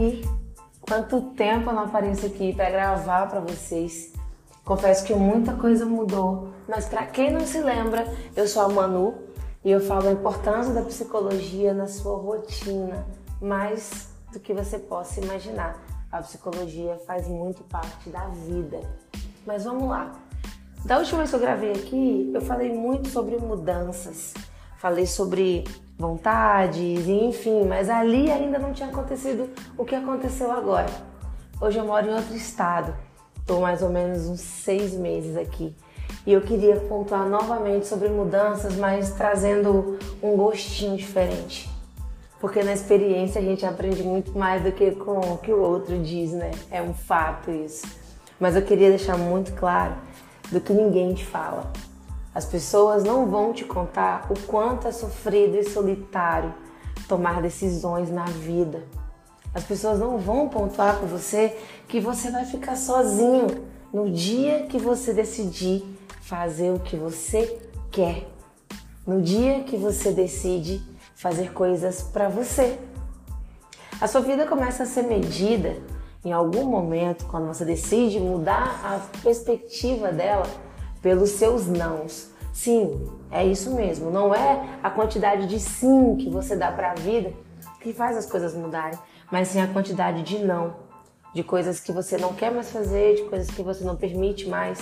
E quanto tempo eu não apareço aqui para gravar para vocês. Confesso que muita coisa mudou, mas para quem não se lembra, eu sou a Manu e eu falo a importância da psicologia na sua rotina, mais do que você possa imaginar. A psicologia faz muito parte da vida. Mas vamos lá. Da última vez que eu gravei aqui, eu falei muito sobre mudanças. Falei sobre vontades, enfim, mas ali ainda não tinha acontecido o que aconteceu agora. Hoje eu moro em outro estado, estou mais ou menos uns seis meses aqui e eu queria pontuar novamente sobre mudanças, mas trazendo um gostinho diferente. Porque na experiência a gente aprende muito mais do que com o que o outro diz, né? É um fato isso. Mas eu queria deixar muito claro do que ninguém te fala. As pessoas não vão te contar o quanto é sofrido e solitário tomar decisões na vida. As pessoas não vão pontuar com você que você vai ficar sozinho no dia que você decidir fazer o que você quer. No dia que você decide fazer coisas para você. A sua vida começa a ser medida em algum momento quando você decide mudar a perspectiva dela pelos seus nãos. Sim, é isso mesmo. Não é a quantidade de sim que você dá para a vida que faz as coisas mudarem, mas sim a quantidade de não, de coisas que você não quer mais fazer, de coisas que você não permite mais.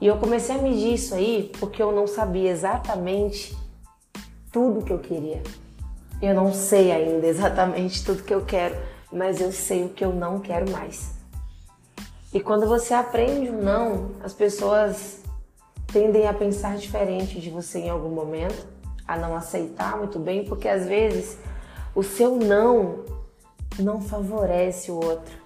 E eu comecei a medir isso aí porque eu não sabia exatamente tudo que eu queria. Eu não sei ainda exatamente tudo que eu quero, mas eu sei o que eu não quero mais. E quando você aprende o não, as pessoas tendem a pensar diferente de você em algum momento, a não aceitar muito bem, porque às vezes o seu não não favorece o outro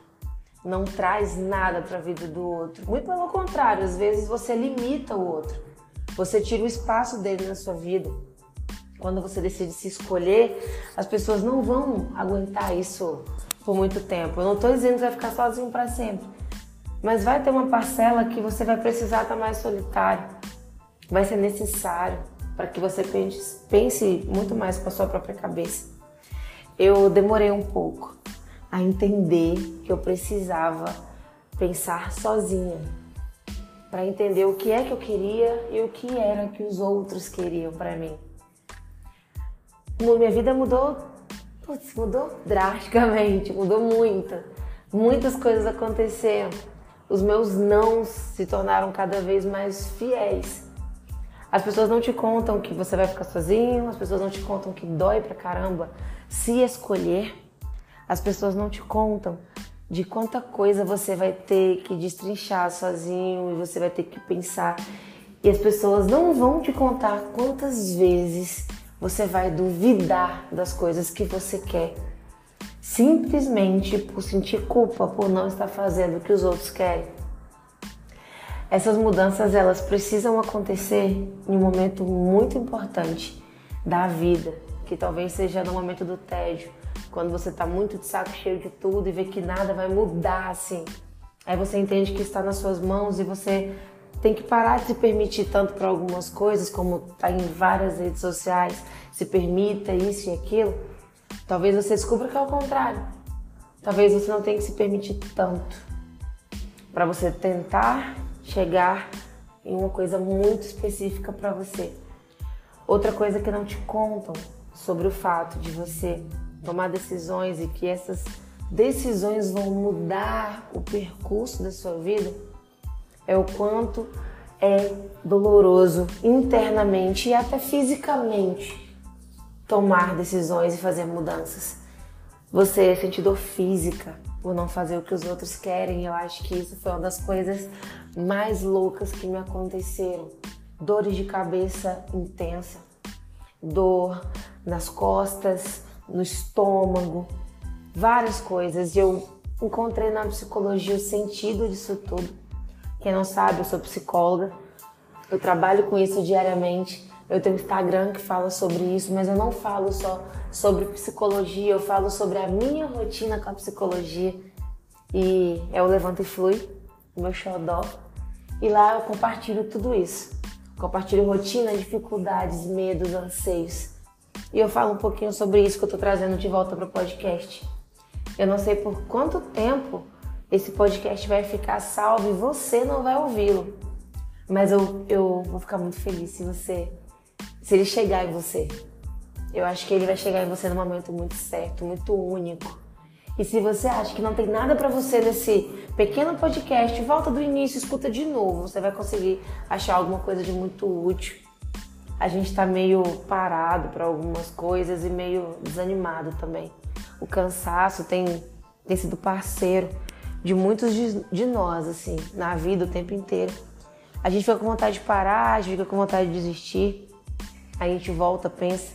não traz nada para a vida do outro. Muito pelo contrário, às vezes você limita o outro. Você tira o espaço dele na sua vida. Quando você decide se escolher, as pessoas não vão aguentar isso por muito tempo. Eu não estou dizendo que vai ficar sozinho para sempre. Mas vai ter uma parcela que você vai precisar estar mais solitário. Vai ser necessário para que você pense muito mais com a sua própria cabeça. Eu demorei um pouco a entender que eu precisava pensar sozinha para entender o que é que eu queria e o que era que os outros queriam para mim. Minha vida mudou, putz, mudou drasticamente, mudou muito. Muitas coisas aconteceram. Os meus nãos se tornaram cada vez mais fiéis. As pessoas não te contam que você vai ficar sozinho, as pessoas não te contam que dói pra caramba se escolher as pessoas não te contam de quanta coisa você vai ter que destrinchar sozinho e você vai ter que pensar. E as pessoas não vão te contar quantas vezes você vai duvidar das coisas que você quer, simplesmente por sentir culpa por não estar fazendo o que os outros querem. Essas mudanças elas precisam acontecer em um momento muito importante da vida, que talvez seja no momento do tédio, quando você tá muito de saco cheio de tudo e vê que nada vai mudar assim. Aí você entende que está nas suas mãos e você tem que parar de se permitir tanto para algumas coisas, como tá em várias redes sociais, se permita isso e aquilo. Talvez você descubra que é o contrário. Talvez você não tenha que se permitir tanto para você tentar chegar em uma coisa muito específica para você. Outra coisa que não te contam sobre o fato de você tomar decisões e que essas decisões vão mudar o percurso da sua vida é o quanto é doloroso internamente e até fisicamente tomar decisões e fazer mudanças. Você sente dor física por não fazer o que os outros querem. Eu acho que isso foi uma das coisas mais loucas que me aconteceram. Dores de cabeça intensa, dor nas costas, no estômago, várias coisas. E eu encontrei na psicologia o sentido disso tudo. Quem não sabe, eu sou psicóloga, eu trabalho com isso diariamente. Eu tenho Instagram que fala sobre isso, mas eu não falo só sobre psicologia, eu falo sobre a minha rotina com a psicologia. E é o Levanta e Flui, o meu xodó. E lá eu compartilho tudo isso. Compartilho rotina, dificuldades, medos, anseios. E eu falo um pouquinho sobre isso que eu tô trazendo de volta para o podcast. Eu não sei por quanto tempo esse podcast vai ficar salvo e você não vai ouvi-lo. Mas eu, eu vou ficar muito feliz se você. Se ele chegar em você. Eu acho que ele vai chegar em você num momento muito certo, muito único. E se você acha que não tem nada para você nesse pequeno podcast, volta do início, escuta de novo. Você vai conseguir achar alguma coisa de muito útil. A gente tá meio parado para algumas coisas e meio desanimado também. O cansaço tem, tem sido parceiro de muitos de, de nós, assim, na vida o tempo inteiro. A gente fica com vontade de parar, a gente fica com vontade de desistir. A gente volta, pensa.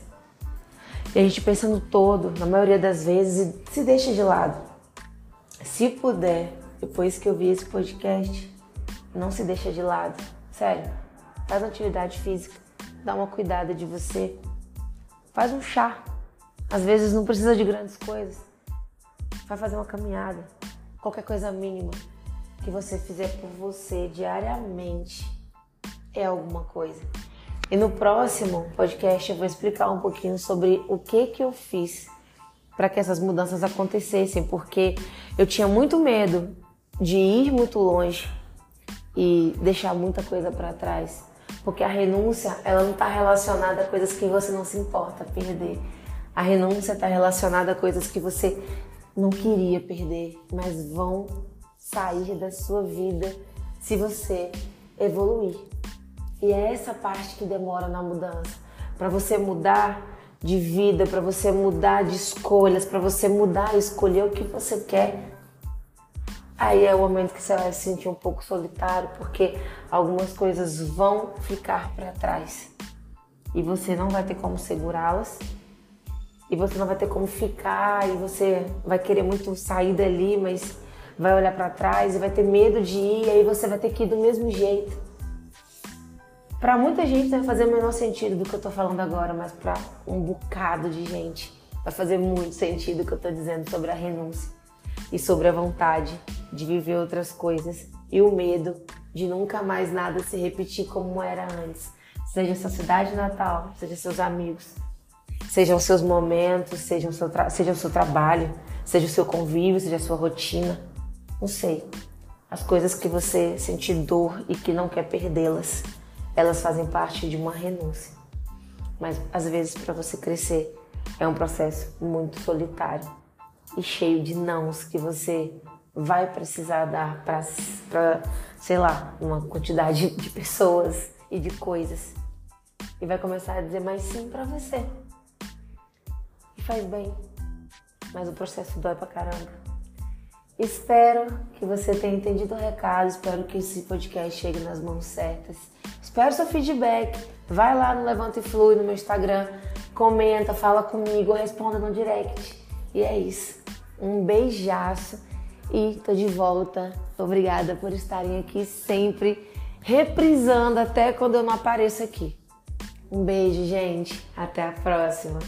E a gente pensa no todo, na maioria das vezes, e se deixa de lado. Se puder, depois que eu vi esse podcast, não se deixa de lado. Sério. Faz uma atividade física, dá uma cuidada de você. Faz um chá. Às vezes não precisa de grandes coisas. Vai fazer uma caminhada. Qualquer coisa mínima que você fizer por você diariamente é alguma coisa. E no próximo podcast eu vou explicar um pouquinho sobre o que que eu fiz para que essas mudanças acontecessem, porque eu tinha muito medo de ir muito longe e deixar muita coisa para trás, porque a renúncia ela não está relacionada a coisas que você não se importa perder. A renúncia está relacionada a coisas que você não queria perder, mas vão sair da sua vida se você evoluir. E é essa parte que demora na mudança. Para você mudar de vida, para você mudar de escolhas, para você mudar escolher o que você quer. Aí é o momento que você vai se sentir um pouco solitário, porque algumas coisas vão ficar para trás. E você não vai ter como segurá-las. E você não vai ter como ficar, e você vai querer muito sair dali, mas vai olhar para trás e vai ter medo de ir, e aí você vai ter que ir do mesmo jeito. Para muita gente vai fazer o menor sentido do que eu tô falando agora, mas para um bocado de gente vai fazer muito sentido o que eu tô dizendo sobre a renúncia e sobre a vontade de viver outras coisas e o medo de nunca mais nada se repetir como era antes. Seja sua cidade natal, seja seus amigos, sejam seus momentos, seja o seu, seja o seu trabalho, seja o seu convívio, seja a sua rotina não sei. As coisas que você sente dor e que não quer perdê-las, elas fazem parte de uma renúncia. Mas às vezes para você crescer é um processo muito solitário e cheio de nãos que você vai precisar dar para, sei lá, uma quantidade de pessoas e de coisas. E vai começar a dizer mais sim para você. E faz bem. Mas o processo dói pra caramba. Espero que você tenha entendido o recado, espero que esse podcast chegue nas mãos certas. Espero seu feedback. Vai lá no Levanta e Flui no meu Instagram, comenta, fala comigo, responda no direct. E é isso. Um beijaço e tô de volta. Obrigada por estarem aqui sempre reprisando até quando eu não apareço aqui. Um beijo, gente. Até a próxima.